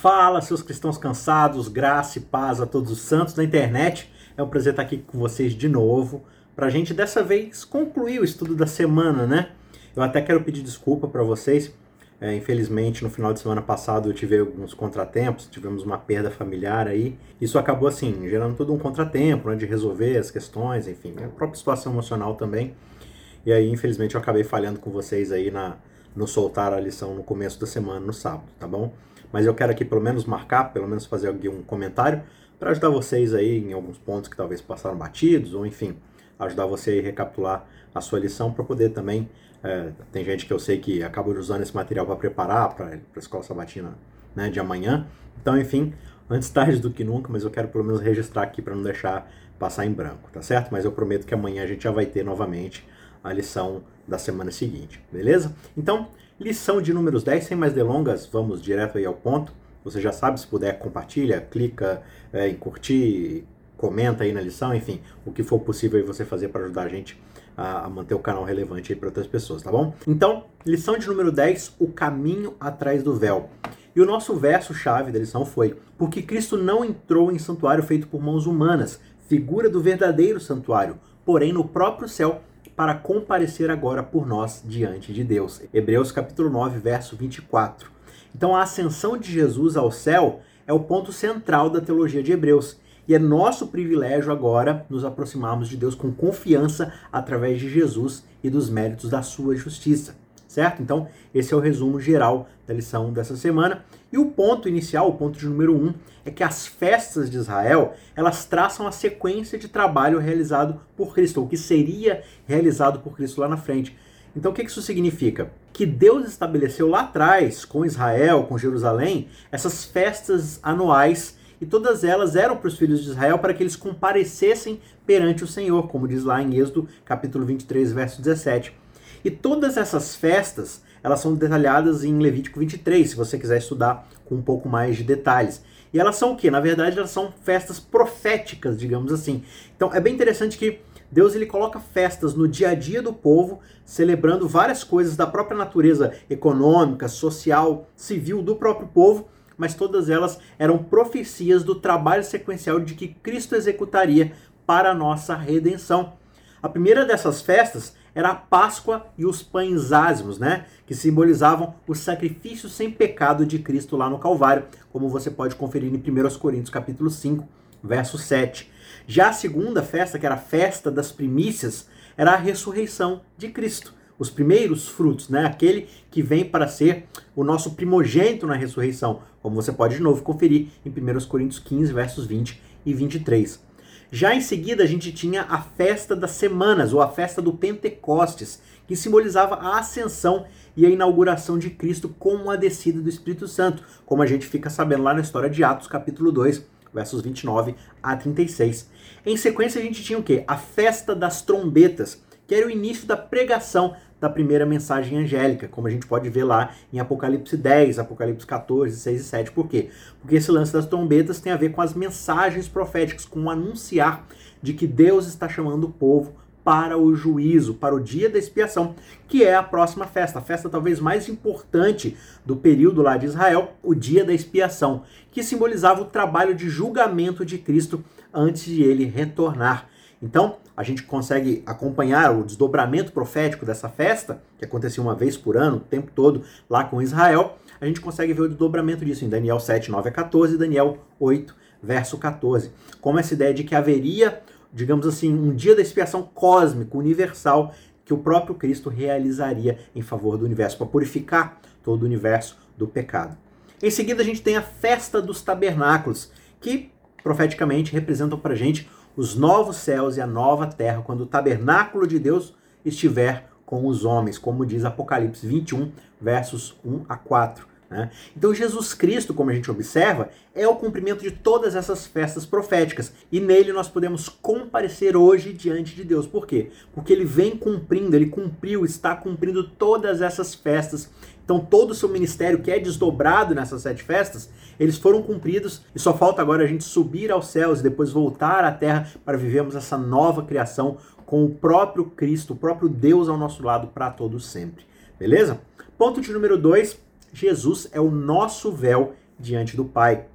Fala, seus cristãos cansados, graça e paz a todos os santos da internet. É um prazer estar aqui com vocês de novo, para a gente dessa vez concluir o estudo da semana, né? Eu até quero pedir desculpa para vocês. É, infelizmente, no final de semana passado eu tive alguns contratempos, tivemos uma perda familiar aí. Isso acabou, assim, gerando todo um contratempo, né, de resolver as questões, enfim, a própria situação emocional também. E aí, infelizmente, eu acabei falhando com vocês aí na, no soltar a lição no começo da semana, no sábado, tá bom? Mas eu quero aqui pelo menos marcar, pelo menos fazer aqui um comentário para ajudar vocês aí em alguns pontos que talvez passaram batidos, ou enfim, ajudar você a recapitular a sua lição para poder também. É, tem gente que eu sei que acaba usando esse material para preparar para a escola sabatina né, de amanhã. Então, enfim, antes tarde do que nunca, mas eu quero pelo menos registrar aqui para não deixar passar em branco, tá certo? Mas eu prometo que amanhã a gente já vai ter novamente a lição da semana seguinte, beleza? Então, Lição de números 10, sem mais delongas, vamos direto aí ao ponto. Você já sabe, se puder, compartilha, clica é, em curtir, comenta aí na lição, enfim, o que for possível você fazer para ajudar a gente a, a, manter o canal relevante para outras pessoas, tá bom? Então, lição de número 10, o caminho atrás do véu. E o nosso verso-chave da lição foi: Porque Cristo não entrou em santuário feito por mãos humanas, figura do verdadeiro santuário, porém no próprio céu para comparecer agora por nós diante de Deus. Hebreus capítulo 9, verso 24. Então a ascensão de Jesus ao céu é o ponto central da teologia de Hebreus. E é nosso privilégio agora nos aproximarmos de Deus com confiança através de Jesus e dos méritos da sua justiça certo? Então, esse é o resumo geral da lição dessa semana. E o ponto inicial, o ponto de número um, é que as festas de Israel, elas traçam a sequência de trabalho realizado por Cristo, ou que seria realizado por Cristo lá na frente. Então, o que isso significa? Que Deus estabeleceu lá atrás, com Israel, com Jerusalém, essas festas anuais e todas elas eram para os filhos de Israel para que eles comparecessem perante o Senhor, como diz lá em Êxodo, capítulo 23, verso 17. E todas essas festas, elas são detalhadas em Levítico 23, se você quiser estudar com um pouco mais de detalhes. E elas são o que? Na verdade, elas são festas proféticas, digamos assim. Então, é bem interessante que Deus ele coloca festas no dia a dia do povo, celebrando várias coisas da própria natureza econômica, social, civil do próprio povo, mas todas elas eram profecias do trabalho sequencial de que Cristo executaria para a nossa redenção. A primeira dessas festas era a Páscoa e os pães ázimos, né? Que simbolizavam o sacrifício sem pecado de Cristo lá no Calvário, como você pode conferir em 1 Coríntios capítulo 5, verso 7. Já a segunda festa, que era a festa das primícias, era a ressurreição de Cristo. Os primeiros frutos, né? Aquele que vem para ser o nosso primogênito na ressurreição, como você pode de novo conferir em 1 Coríntios 15, versos 20 e 23. Já em seguida, a gente tinha a festa das semanas, ou a festa do Pentecostes, que simbolizava a ascensão e a inauguração de Cristo com a descida do Espírito Santo, como a gente fica sabendo lá na história de Atos, capítulo 2, versos 29 a 36. Em sequência, a gente tinha o quê? A festa das trombetas, que era o início da pregação da primeira mensagem angélica, como a gente pode ver lá em Apocalipse 10, Apocalipse 14, 6 e 7. Por quê? Porque esse lance das trombetas tem a ver com as mensagens proféticas, com o anunciar de que Deus está chamando o povo para o juízo, para o dia da expiação, que é a próxima festa, a festa talvez mais importante do período lá de Israel, o dia da expiação, que simbolizava o trabalho de julgamento de Cristo antes de ele retornar. Então, a gente consegue acompanhar o desdobramento profético dessa festa, que acontecia uma vez por ano, o tempo todo, lá com Israel. A gente consegue ver o desdobramento disso em Daniel 7, 9 a 14 e Daniel 8, verso 14. Como essa ideia de que haveria, digamos assim, um dia da expiação cósmico, universal, que o próprio Cristo realizaria em favor do universo, para purificar todo o universo do pecado. Em seguida, a gente tem a festa dos tabernáculos, que profeticamente representam para gente os novos céus e a nova terra, quando o tabernáculo de Deus estiver com os homens, como diz Apocalipse 21, versos 1 a 4. Né? Então, Jesus Cristo, como a gente observa, é o cumprimento de todas essas festas proféticas e nele nós podemos comparecer hoje diante de Deus. Por quê? Porque ele vem cumprindo, ele cumpriu, está cumprindo todas essas festas. Então, todo o seu ministério que é desdobrado nessas sete festas, eles foram cumpridos e só falta agora a gente subir aos céus e depois voltar à terra para vivermos essa nova criação com o próprio Cristo, o próprio Deus ao nosso lado para todos sempre. Beleza? Ponto de número 2 Jesus é o nosso véu diante do Pai.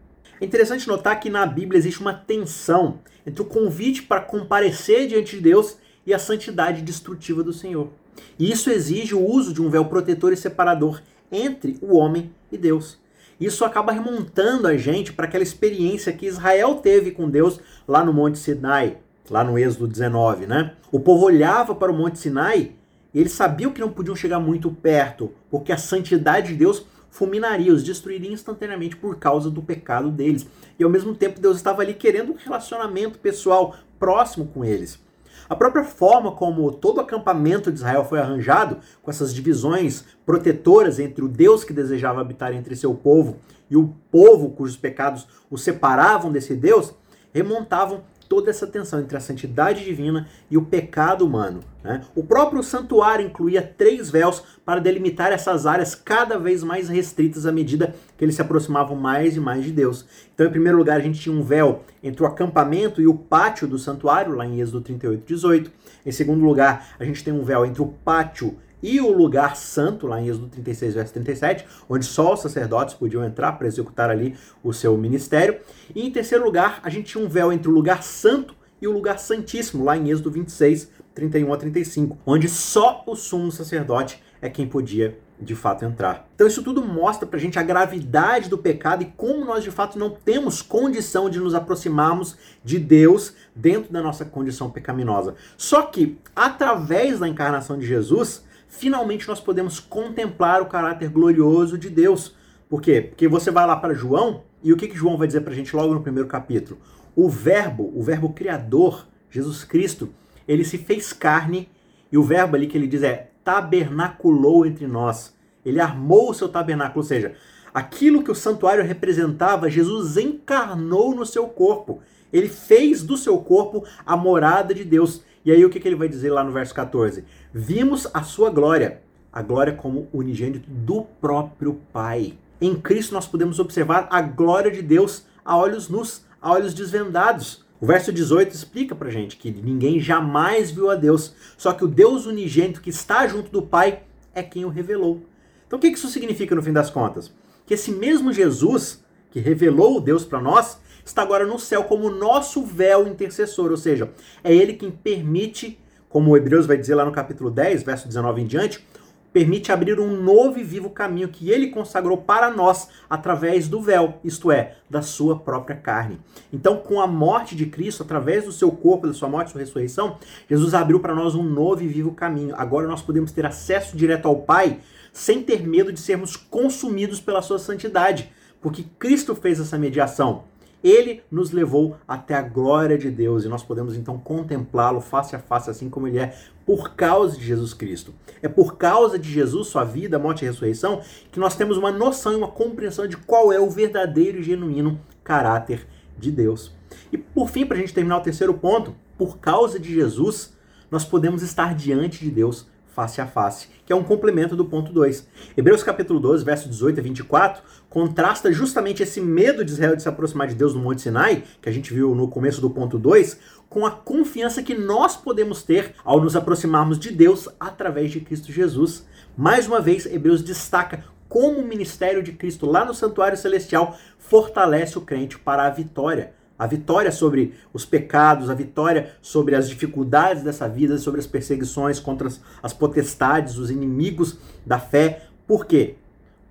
É interessante notar que na Bíblia existe uma tensão entre o convite para comparecer diante de Deus e a santidade destrutiva do Senhor. E isso exige o uso de um véu protetor e separador entre o homem e Deus. Isso acaba remontando a gente para aquela experiência que Israel teve com Deus lá no Monte Sinai, lá no Êxodo 19, né? O povo olhava para o Monte Sinai e eles sabiam que não podiam chegar muito perto, porque a santidade de Deus fulminaria, os destruiria instantaneamente por causa do pecado deles. E ao mesmo tempo Deus estava ali querendo um relacionamento pessoal próximo com eles. A própria forma como todo o acampamento de Israel foi arranjado, com essas divisões protetoras entre o Deus que desejava habitar entre seu povo e o povo cujos pecados o separavam desse Deus, remontavam toda essa tensão entre a santidade divina e o pecado humano. Né? O próprio santuário incluía três véus para delimitar essas áreas cada vez mais restritas à medida que eles se aproximavam mais e mais de Deus. Então, em primeiro lugar, a gente tinha um véu entre o acampamento e o pátio do santuário, lá em Êxodo 38, 18. Em segundo lugar, a gente tem um véu entre o pátio e o lugar santo, lá em Êxodo 36, verso 37, onde só os sacerdotes podiam entrar para executar ali o seu ministério. E em terceiro lugar, a gente tinha um véu entre o lugar santo e o lugar santíssimo, lá em Êxodo 26, 31 a 35, onde só o sumo sacerdote é quem podia de fato entrar. Então isso tudo mostra pra gente a gravidade do pecado e como nós de fato não temos condição de nos aproximarmos de Deus dentro da nossa condição pecaminosa. Só que através da encarnação de Jesus, finalmente nós podemos contemplar o caráter glorioso de Deus. Por quê? Porque você vai lá para João, e o que, que João vai dizer para a gente logo no primeiro capítulo? O verbo, o verbo criador, Jesus Cristo, ele se fez carne, e o verbo ali que ele diz é tabernaculou entre nós. Ele armou o seu tabernáculo, ou seja, aquilo que o santuário representava, Jesus encarnou no seu corpo. Ele fez do seu corpo a morada de Deus. E aí o que, que ele vai dizer lá no verso 14? Vimos a sua glória, a glória como unigênito do próprio Pai. Em Cristo nós podemos observar a glória de Deus a olhos nus, a olhos desvendados. O verso 18 explica pra gente que ninguém jamais viu a Deus, só que o Deus unigênito que está junto do Pai é quem o revelou. Então o que isso significa no fim das contas? Que esse mesmo Jesus que revelou o Deus para nós, está agora no céu como nosso véu intercessor, ou seja, é ele quem permite, como o Hebreus vai dizer lá no capítulo 10, verso 19 em diante, permite abrir um novo e vivo caminho que ele consagrou para nós através do véu, isto é, da sua própria carne. Então, com a morte de Cristo, através do seu corpo, da sua morte e sua ressurreição, Jesus abriu para nós um novo e vivo caminho. Agora nós podemos ter acesso direto ao Pai sem ter medo de sermos consumidos pela sua santidade, porque Cristo fez essa mediação. Ele nos levou até a glória de Deus e nós podemos então contemplá-lo face a face, assim como ele é, por causa de Jesus Cristo. É por causa de Jesus, sua vida, morte e ressurreição, que nós temos uma noção e uma compreensão de qual é o verdadeiro e genuíno caráter de Deus. E por fim, para a gente terminar o terceiro ponto, por causa de Jesus, nós podemos estar diante de Deus face a face, que é um complemento do ponto 2. Hebreus capítulo 12, verso 18 a 24, contrasta justamente esse medo de Israel de se aproximar de Deus no Monte Sinai, que a gente viu no começo do ponto 2, com a confiança que nós podemos ter ao nos aproximarmos de Deus através de Cristo Jesus. Mais uma vez, Hebreus destaca como o ministério de Cristo lá no santuário celestial fortalece o crente para a vitória a vitória sobre os pecados, a vitória sobre as dificuldades dessa vida, sobre as perseguições contra as potestades, os inimigos da fé. Por quê?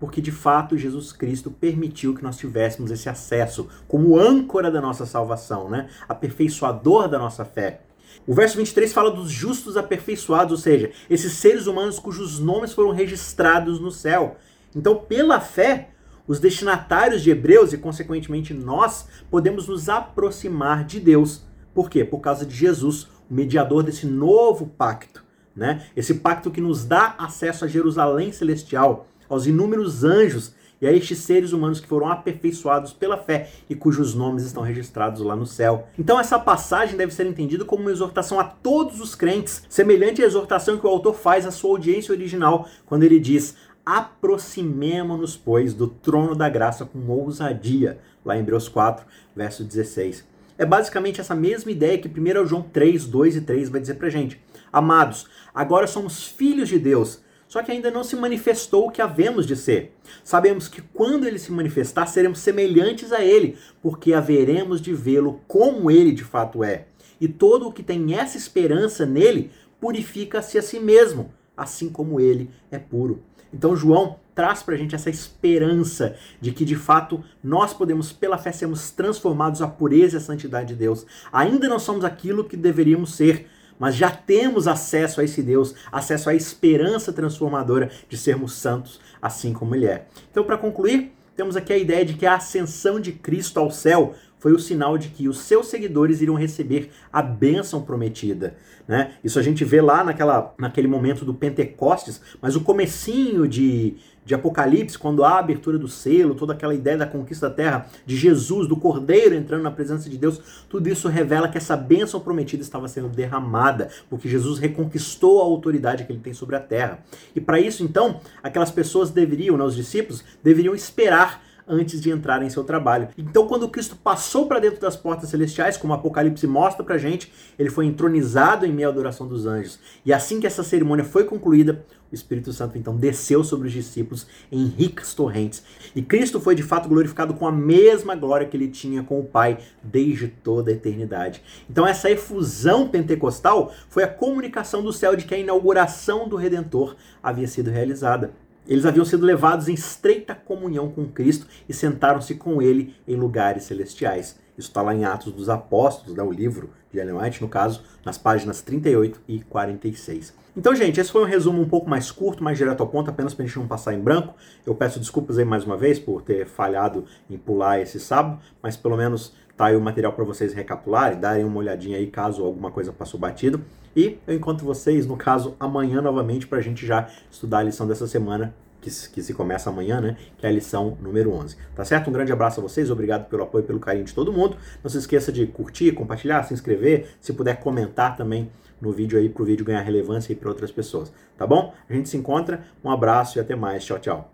Porque de fato Jesus Cristo permitiu que nós tivéssemos esse acesso como âncora da nossa salvação, né? aperfeiçoador da nossa fé. O verso 23 fala dos justos aperfeiçoados, ou seja, esses seres humanos cujos nomes foram registrados no céu. Então, pela fé, os destinatários de Hebreus e, consequentemente, nós podemos nos aproximar de Deus. Por quê? Por causa de Jesus, o mediador desse novo pacto. Né? Esse pacto que nos dá acesso a Jerusalém celestial, aos inúmeros anjos e a estes seres humanos que foram aperfeiçoados pela fé e cujos nomes estão registrados lá no céu. Então essa passagem deve ser entendida como uma exortação a todos os crentes, semelhante à exortação que o autor faz à sua audiência original, quando ele diz: aproximemo-nos, pois, do trono da graça com ousadia, lá em Hebreus 4, verso 16. É basicamente essa mesma ideia que 1 João 3, 2 e 3 vai dizer pra gente. Amados, agora somos filhos de Deus, só que ainda não se manifestou o que havemos de ser. Sabemos que quando ele se manifestar, seremos semelhantes a ele, porque haveremos de vê-lo como ele de fato é. E todo o que tem essa esperança nele purifica-se a si mesmo, assim como ele é puro. Então João traz para a gente essa esperança de que de fato nós podemos, pela fé, sermos transformados à pureza e à santidade de Deus. Ainda não somos aquilo que deveríamos ser, mas já temos acesso a esse Deus, acesso à esperança transformadora de sermos santos, assim como Ele é. Então, para concluir, temos aqui a ideia de que a ascensão de Cristo ao céu foi o sinal de que os seus seguidores iriam receber a bênção prometida. Né? Isso a gente vê lá naquela, naquele momento do Pentecostes, mas o comecinho de, de Apocalipse, quando há a abertura do selo, toda aquela ideia da conquista da terra, de Jesus, do Cordeiro entrando na presença de Deus, tudo isso revela que essa bênção prometida estava sendo derramada, porque Jesus reconquistou a autoridade que ele tem sobre a terra. E para isso, então, aquelas pessoas deveriam, né, os discípulos, deveriam esperar antes de entrar em seu trabalho. Então, quando Cristo passou para dentro das portas celestiais, como o Apocalipse mostra para gente, ele foi entronizado em meio à adoração dos anjos. E assim que essa cerimônia foi concluída, o Espírito Santo então desceu sobre os discípulos em ricas torrentes. E Cristo foi de fato glorificado com a mesma glória que ele tinha com o Pai desde toda a eternidade. Então essa efusão pentecostal foi a comunicação do céu de que a inauguração do Redentor havia sido realizada. Eles haviam sido levados em estreita comunhão com Cristo e sentaram-se com ele em lugares celestiais. Isso está lá em Atos dos Apóstolos, né, o livro de Ellen White, no caso, nas páginas 38 e 46. Então, gente, esse foi um resumo um pouco mais curto, mais direto ao ponto, apenas para a gente não passar em branco. Eu peço desculpas aí mais uma vez por ter falhado em pular esse sábado, mas pelo menos tá aí o material para vocês recapitularem, darem uma olhadinha aí caso alguma coisa passou batido. E eu encontro vocês, no caso, amanhã novamente para a gente já estudar a lição dessa semana, que, que se começa amanhã, né? Que é a lição número 11. Tá certo? Um grande abraço a vocês, obrigado pelo apoio, pelo carinho de todo mundo. Não se esqueça de curtir, compartilhar, se inscrever, se puder comentar também no vídeo aí para o vídeo ganhar relevância e para outras pessoas, tá bom? A gente se encontra, um abraço e até mais. Tchau, tchau.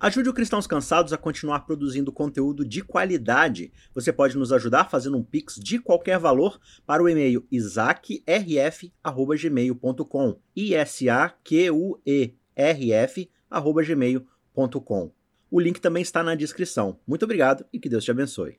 Ajude o Cristãos Cansados a continuar produzindo conteúdo de qualidade. Você pode nos ajudar fazendo um pix de qualquer valor para o e-mail isaacrf@gmail.com. I S A Q U E R F@gmail.com. O link também está na descrição. Muito obrigado e que Deus te abençoe.